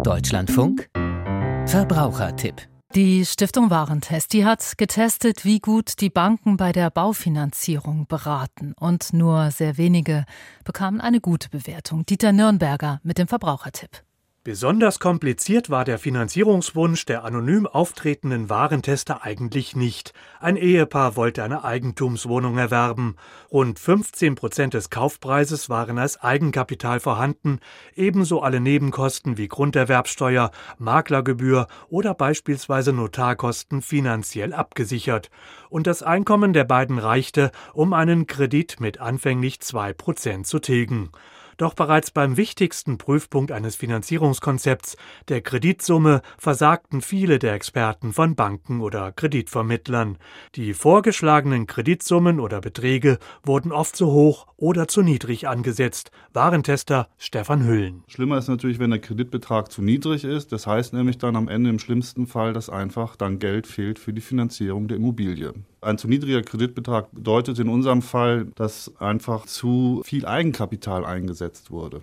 Deutschlandfunk Verbrauchertipp die Stiftung Warentest, die hat getestet, wie gut die Banken bei der Baufinanzierung beraten. Und nur sehr wenige bekamen eine gute Bewertung. Dieter Nürnberger mit dem Verbrauchertipp. Besonders kompliziert war der Finanzierungswunsch der anonym auftretenden Warentester eigentlich nicht. Ein Ehepaar wollte eine Eigentumswohnung erwerben. Rund 15 Prozent des Kaufpreises waren als Eigenkapital vorhanden, ebenso alle Nebenkosten wie Grunderwerbsteuer, Maklergebühr oder beispielsweise Notarkosten finanziell abgesichert. Und das Einkommen der beiden reichte, um einen Kredit mit anfänglich zwei Prozent zu tilgen. Doch bereits beim wichtigsten Prüfpunkt eines Finanzierungskonzepts, der Kreditsumme, versagten viele der Experten von Banken oder Kreditvermittlern. Die vorgeschlagenen Kreditsummen oder Beträge wurden oft zu hoch oder zu niedrig angesetzt. Warentester Stefan Hüllen. Schlimmer ist natürlich, wenn der Kreditbetrag zu niedrig ist. Das heißt nämlich dann am Ende im schlimmsten Fall, dass einfach dann Geld fehlt für die Finanzierung der Immobilie. Ein zu niedriger Kreditbetrag bedeutet in unserem Fall, dass einfach zu viel Eigenkapital eingesetzt wurde.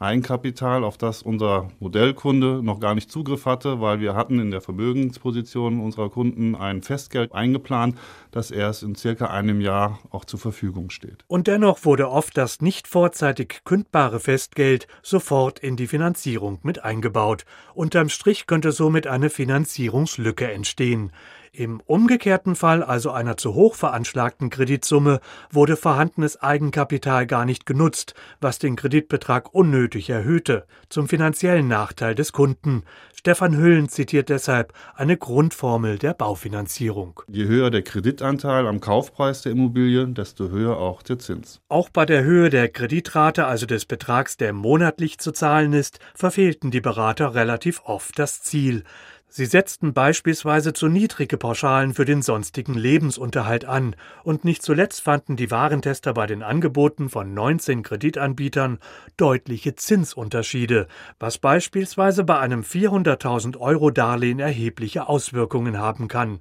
Eigenkapital, auf das unser Modellkunde noch gar nicht Zugriff hatte, weil wir hatten in der Vermögensposition unserer Kunden ein Festgeld eingeplant, das erst in circa einem Jahr auch zur Verfügung steht. Und dennoch wurde oft das nicht vorzeitig kündbare Festgeld sofort in die Finanzierung mit eingebaut. Unterm Strich könnte somit eine Finanzierungslücke entstehen. Im umgekehrten Fall, also einer zu hoch veranschlagten Kreditsumme, wurde vorhandenes Eigenkapital gar nicht genutzt, was den Kreditbetrag unnötig erhöhte, zum finanziellen Nachteil des Kunden. Stefan Hüllen zitiert deshalb eine Grundformel der Baufinanzierung. Je höher der Kreditanteil am Kaufpreis der Immobilie, desto höher auch der Zins. Auch bei der Höhe der Kreditrate, also des Betrags, der monatlich zu zahlen ist, verfehlten die Berater relativ oft das Ziel. Sie setzten beispielsweise zu niedrige Pauschalen für den sonstigen Lebensunterhalt an, und nicht zuletzt fanden die Warentester bei den Angeboten von 19 Kreditanbietern deutliche Zinsunterschiede, was beispielsweise bei einem 400.000 Euro Darlehen erhebliche Auswirkungen haben kann.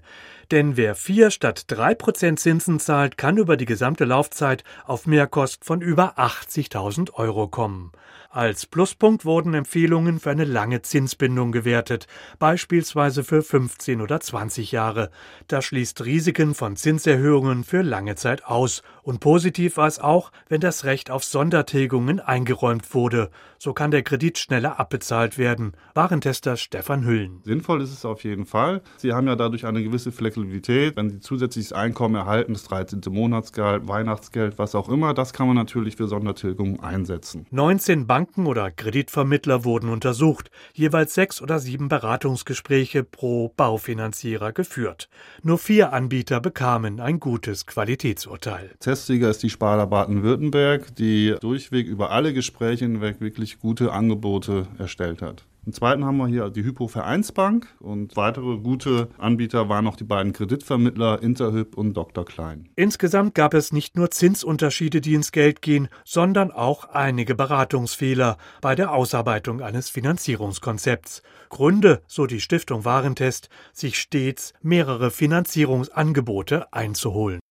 Denn wer 4 statt 3 Prozent Zinsen zahlt, kann über die gesamte Laufzeit auf Mehrkost von über 80.000 Euro kommen. Als Pluspunkt wurden Empfehlungen für eine lange Zinsbindung gewertet, beispielsweise für 15 oder 20 Jahre. Das schließt Risiken von Zinserhöhungen für lange Zeit aus. Und positiv war es auch, wenn das Recht auf Sondertilgungen eingeräumt wurde. So kann der Kredit schneller abbezahlt werden. Warentester Stefan Hüllen. Sinnvoll ist es auf jeden Fall. Sie haben ja dadurch eine gewisse Flexibilität. Wenn Sie zusätzliches Einkommen erhalten, das 13. Monatsgehalt, Weihnachtsgeld, was auch immer, das kann man natürlich für Sondertilgungen einsetzen. 19 Banken Banken oder Kreditvermittler wurden untersucht, jeweils sechs oder sieben Beratungsgespräche pro Baufinanzierer geführt. Nur vier Anbieter bekamen ein gutes Qualitätsurteil. Testsieger ist die Sparda Baden-Württemberg, die durchweg über alle Gespräche hinweg wirklich gute Angebote erstellt hat. Im zweiten haben wir hier die Hypo Vereinsbank und weitere gute Anbieter waren noch die beiden Kreditvermittler Interhyp und Dr. Klein. Insgesamt gab es nicht nur Zinsunterschiede, die ins Geld gehen, sondern auch einige Beratungsfehler bei der Ausarbeitung eines Finanzierungskonzepts. Gründe, so die Stiftung Warentest, sich stets mehrere Finanzierungsangebote einzuholen.